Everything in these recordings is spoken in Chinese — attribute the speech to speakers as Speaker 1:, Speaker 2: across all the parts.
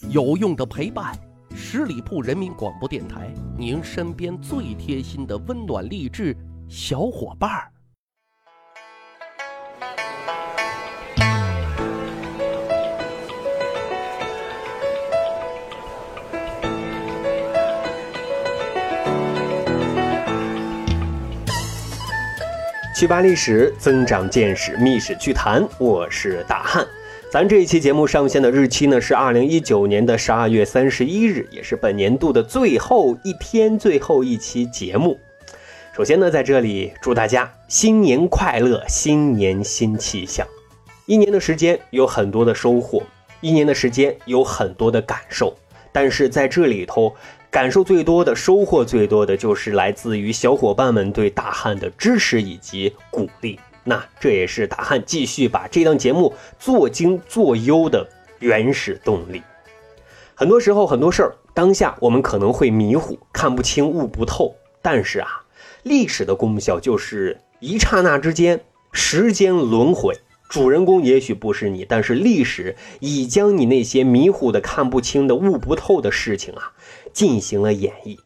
Speaker 1: 有用的陪伴，十里铺人民广播电台，您身边最贴心的温暖励志小伙伴儿。
Speaker 2: 去扒历史，增长见识，密史趣谈。我是大汉。咱这一期节目上线的日期呢是二零一九年的十二月三十一日，也是本年度的最后一天，最后一期节目。首先呢，在这里祝大家新年快乐，新年新气象。一年的时间有很多的收获，一年的时间有很多的感受，但是在这里头。感受最多的、收获最多的，就是来自于小伙伴们对大汉的支持以及鼓励。那这也是大汉继续把这档节目做精做优的原始动力。很多时候，很多事儿，当下我们可能会迷糊，看不清，悟不透。但是啊，历史的功效就是一刹那之间，时间轮回。主人公也许不是你，但是历史已将你那些迷糊的、看不清的、悟不透的事情啊，进行了演绎。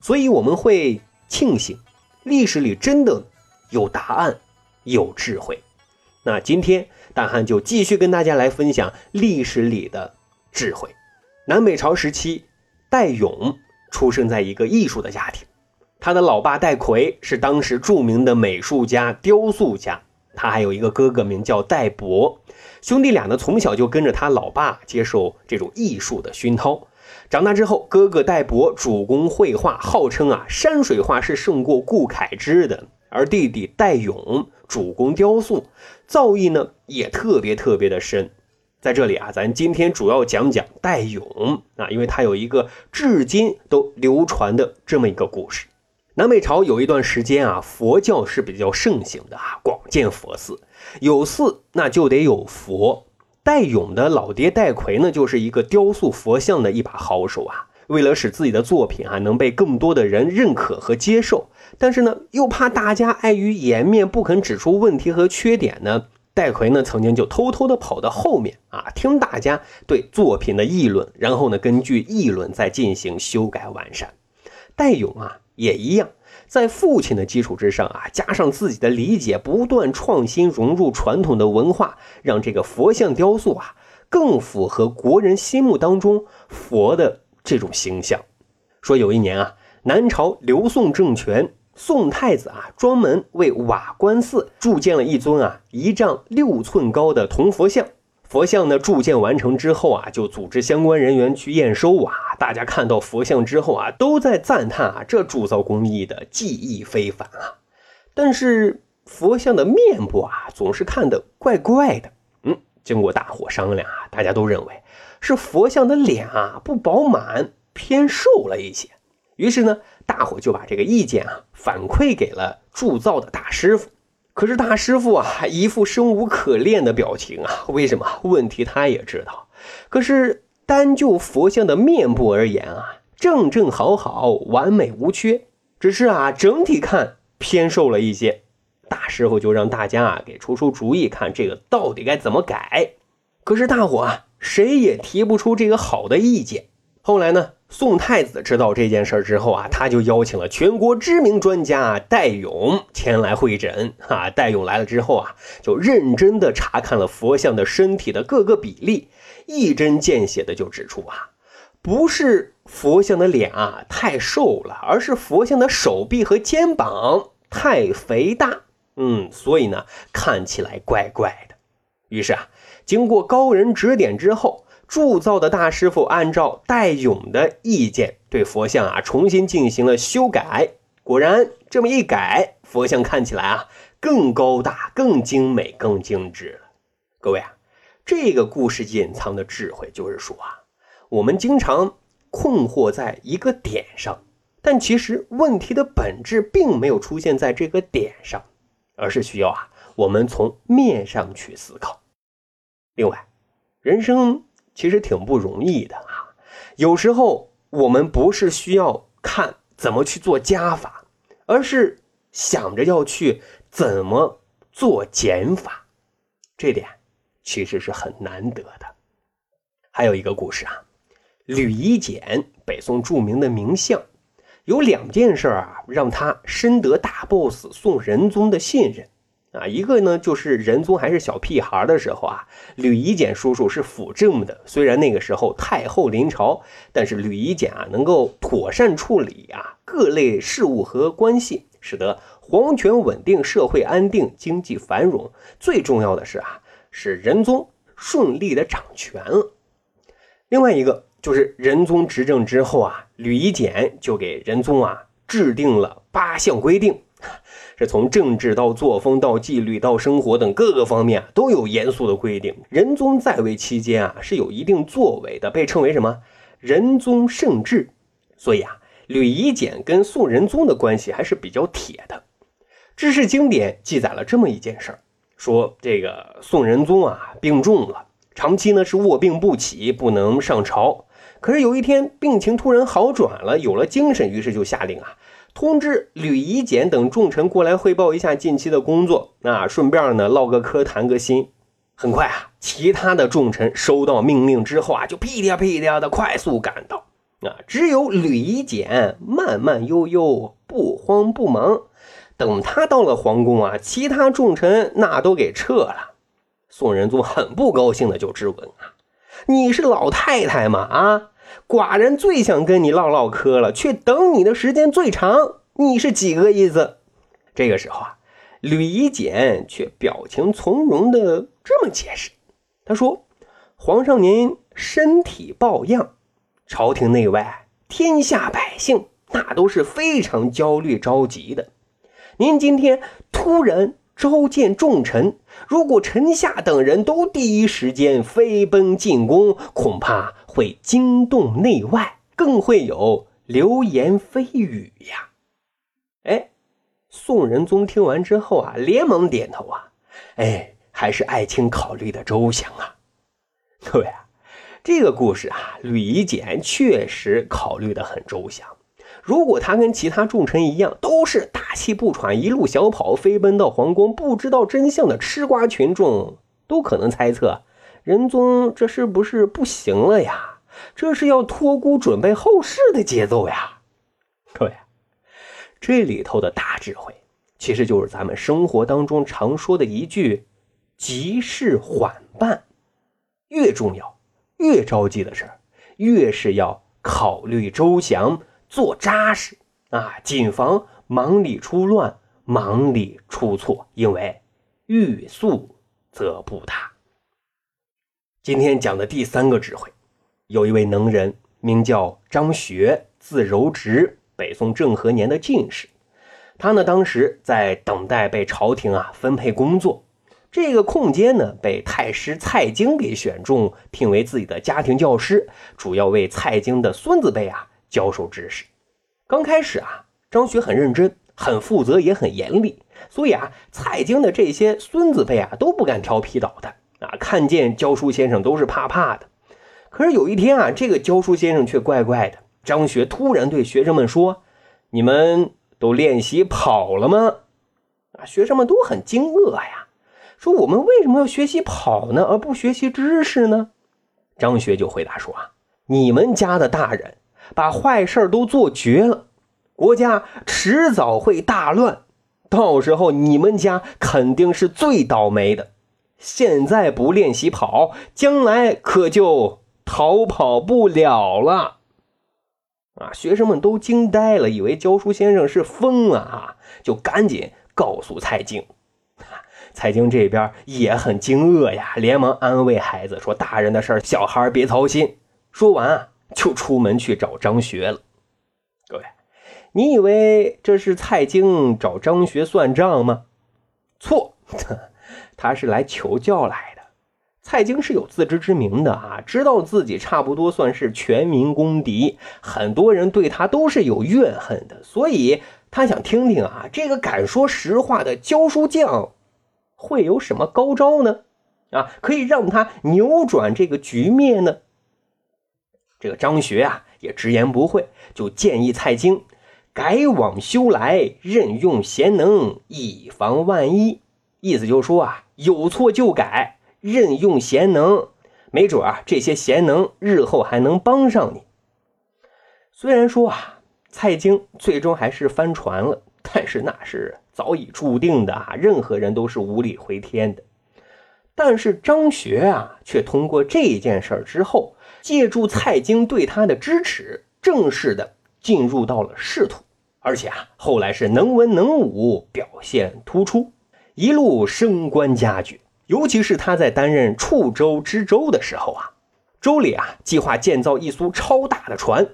Speaker 2: 所以我们会庆幸，历史里真的有答案，有智慧。那今天大汉就继续跟大家来分享历史里的智慧。南北朝时期，戴勇出生在一个艺术的家庭，他的老爸戴逵是当时著名的美术家、雕塑家。他还有一个哥哥，名叫戴博，兄弟俩呢从小就跟着他老爸接受这种艺术的熏陶。长大之后，哥哥戴博主攻绘画，号称啊山水画是胜过顾恺之的；而弟弟戴勇主攻雕塑，造诣呢也特别特别的深。在这里啊，咱今天主要讲讲戴勇啊，因为他有一个至今都流传的这么一个故事。南北朝有一段时间啊，佛教是比较盛行的啊，广建佛寺，有寺那就得有佛。戴勇的老爹戴逵呢，就是一个雕塑佛像的一把好手啊。为了使自己的作品啊能被更多的人认可和接受，但是呢又怕大家碍于颜面不肯指出问题和缺点呢，戴逵呢曾经就偷偷的跑到后面啊，听大家对作品的议论，然后呢根据议论再进行修改完善。戴勇啊。也一样，在父亲的基础之上啊，加上自己的理解，不断创新，融入传统的文化，让这个佛像雕塑啊更符合国人心目当中佛的这种形象。说有一年啊，南朝刘宋政权，宋太子啊专门为瓦官寺铸建了一尊啊一丈六寸高的铜佛像。佛像呢铸建完成之后啊，就组织相关人员去验收啊。大家看到佛像之后啊，都在赞叹啊，这铸造工艺的技艺非凡啊。但是佛像的面部啊，总是看得怪怪的。嗯，经过大伙商量啊，大家都认为是佛像的脸啊不饱满，偏瘦了一些。于是呢，大伙就把这个意见啊反馈给了铸造的大师傅。可是大师傅啊，一副生无可恋的表情啊。为什么？问题他也知道。可是单就佛像的面部而言啊，正正好好，完美无缺。只是啊，整体看偏瘦了一些。大师傅就让大家啊给出出主意，看这个到底该怎么改。可是大伙啊，谁也提不出这个好的意见。后来呢？宋太子知道这件事之后啊，他就邀请了全国知名专家戴勇前来会诊。哈，戴勇来了之后啊，就认真的查看了佛像的身体的各个比例，一针见血的就指出啊，不是佛像的脸啊太瘦了，而是佛像的手臂和肩膀太肥大。嗯，所以呢，看起来怪怪的。于是啊，经过高人指点之后。铸造的大师傅按照戴勇的意见，对佛像啊重新进行了修改。果然，这么一改，佛像看起来啊更高大、更精美、更精致了。各位啊，这个故事隐藏的智慧就是说啊，我们经常困惑在一个点上，但其实问题的本质并没有出现在这个点上，而是需要啊我们从面上去思考。另外，人生。其实挺不容易的啊！有时候我们不是需要看怎么去做加法，而是想着要去怎么做减法，这点其实是很难得的。还有一个故事啊，吕夷简，北宋著名的名相，有两件事啊，让他深得大 boss 宋仁宗的信任啊。一个呢，就是仁宗还是小屁孩的时候啊，吕夷简叔叔是辅政的。虽然那个时候太后临朝，但是吕夷简啊，能够妥善处理啊各类事务和关系，使得皇权稳定，社会安定，经济繁荣。最重要的是啊，使仁宗顺利的掌权了。另外一个。就是仁宗执政之后啊，吕夷简就给仁宗啊制定了八项规定，是从政治到作风到纪律到生活等各个方面啊都有严肃的规定。仁宗在位期间啊是有一定作为的，被称为什么仁宗圣治。所以啊，吕夷简跟宋仁宗的关系还是比较铁的。知识经典记载了这么一件事儿，说这个宋仁宗啊病重了，长期呢是卧病不起，不能上朝。可是有一天，病情突然好转了，有了精神，于是就下令啊，通知吕夷简等重臣过来汇报一下近期的工作，啊，顺便呢唠个嗑，谈个心。很快啊，其他的重臣收到命令之后啊，就屁颠屁颠的快速赶到，啊，只有吕夷简慢慢悠悠，不慌不忙。等他到了皇宫啊，其他重臣那都给撤了。宋仁宗很不高兴的就质问啊：“你是老太太吗？啊？”寡人最想跟你唠唠嗑了，却等你的时间最长，你是几个意思？这个时候啊，吕夷简却表情从容的这么解释：“他说，皇上您身体抱恙，朝廷内外天下百姓那都是非常焦虑着急的。您今天突然召见重臣，如果臣下等人都第一时间飞奔进宫，恐怕……”会惊动内外，更会有流言蜚语呀！哎，宋仁宗听完之后啊，连忙点头啊，哎，还是爱卿考虑的周详啊。各位啊，这个故事啊，吕夷简确实考虑的很周详。如果他跟其他重臣一样，都是大气不喘，一路小跑飞奔到皇宫，不知道真相的吃瓜群众，都可能猜测。仁宗这是不是不行了呀？这是要托孤准备后事的节奏呀！各位，这里头的大智慧，其实就是咱们生活当中常说的一句“急事缓办”。越重要、越着急的事，越是要考虑周详、做扎实啊，谨防忙里出乱、忙里出错，因为欲速则不达。今天讲的第三个智慧，有一位能人名叫张学，字柔直，北宋政和年的进士。他呢，当时在等待被朝廷啊分配工作，这个空间呢，被太师蔡京给选中，聘为自己的家庭教师，主要为蔡京的孙子辈啊教授知识。刚开始啊，张学很认真、很负责，也很严厉，所以啊，蔡京的这些孙子辈啊都不敢调皮捣蛋。啊，看见教书先生都是怕怕的。可是有一天啊，这个教书先生却怪怪的。张学突然对学生们说：“你们都练习跑了吗？”啊，学生们都很惊愕呀，说：“我们为什么要学习跑呢，而不学习知识呢？”张学就回答说：“啊，你们家的大人把坏事都做绝了，国家迟早会大乱，到时候你们家肯定是最倒霉的。”现在不练习跑，将来可就逃跑不了了。啊！学生们都惊呆了，以为教书先生是疯了啊，就赶紧告诉蔡京。蔡京这边也很惊愕呀，连忙安慰孩子说：“大人的事儿，小孩别操心。”说完啊，就出门去找张学了。各位，你以为这是蔡京找张学算账吗？错。他是来求教来的，蔡京是有自知之明的啊，知道自己差不多算是全民公敌，很多人对他都是有怨恨的，所以他想听听啊，这个敢说实话的教书匠会有什么高招呢？啊，可以让他扭转这个局面呢？这个张学啊也直言不讳，就建议蔡京改往修来，任用贤能，以防万一。意思就是说啊。有错就改，任用贤能，没准啊，这些贤能日后还能帮上你。虽然说啊，蔡京最终还是翻船了，但是那是早已注定的啊，任何人都是无力回天的。但是张学啊，却通过这件事儿之后，借助蔡京对他的支持，正式的进入到了仕途，而且啊，后来是能文能武，表现突出，一路升官加爵。尤其是他在担任处州知州的时候啊，州里啊计划建造一艘超大的船，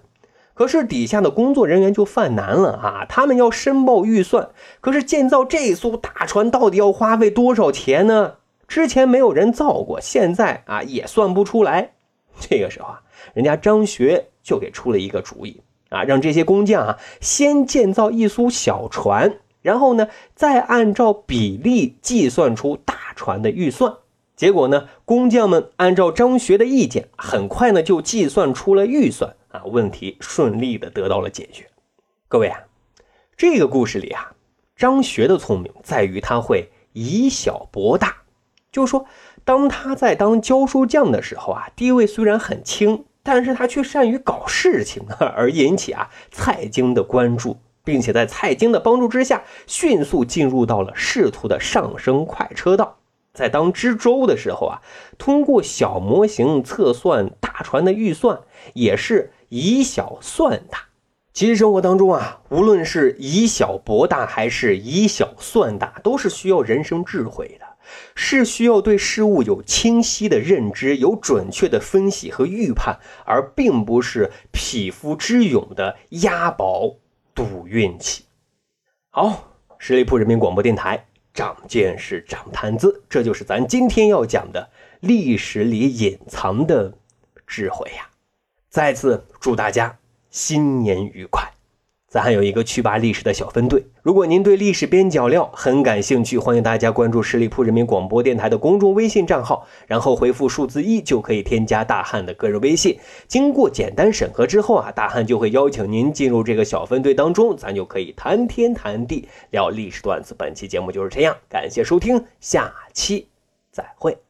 Speaker 2: 可是底下的工作人员就犯难了啊，他们要申报预算，可是建造这艘大船到底要花费多少钱呢？之前没有人造过，现在啊也算不出来。这个时候啊，人家张学就给出了一个主意啊，让这些工匠啊先建造一艘小船，然后呢再按照比例计算出大船的预算。结果呢，工匠们按照张学的意见，很快呢就计算出了预算啊，问题顺利的得到了解决。各位啊，这个故事里啊，张学的聪明在于他会以小博大。就是说，当他在当教书匠的时候啊，地位虽然很轻，但是他却善于搞事情，而引起啊蔡京的关注，并且在蔡京的帮助之下，迅速进入到了仕途的上升快车道。在当知州的时候啊，通过小模型测算大船的预算，也是以小算大。其实生活当中啊，无论是以小博大，还是以小算大，都是需要人生智慧的。是需要对事物有清晰的认知，有准确的分析和预判，而并不是匹夫之勇的押宝赌运气。好，十里铺人民广播电台，长见识，长谈资，这就是咱今天要讲的历史里隐藏的智慧呀！再次祝大家新年愉快。咱还有一个趣吧历史的小分队，如果您对历史边角料很感兴趣，欢迎大家关注十里铺人民广播电台的公众微信账号，然后回复数字一就可以添加大汉的个人微信。经过简单审核之后啊，大汉就会邀请您进入这个小分队当中，咱就可以谈天谈地聊历史段子。本期节目就是这样，感谢收听，下期再会。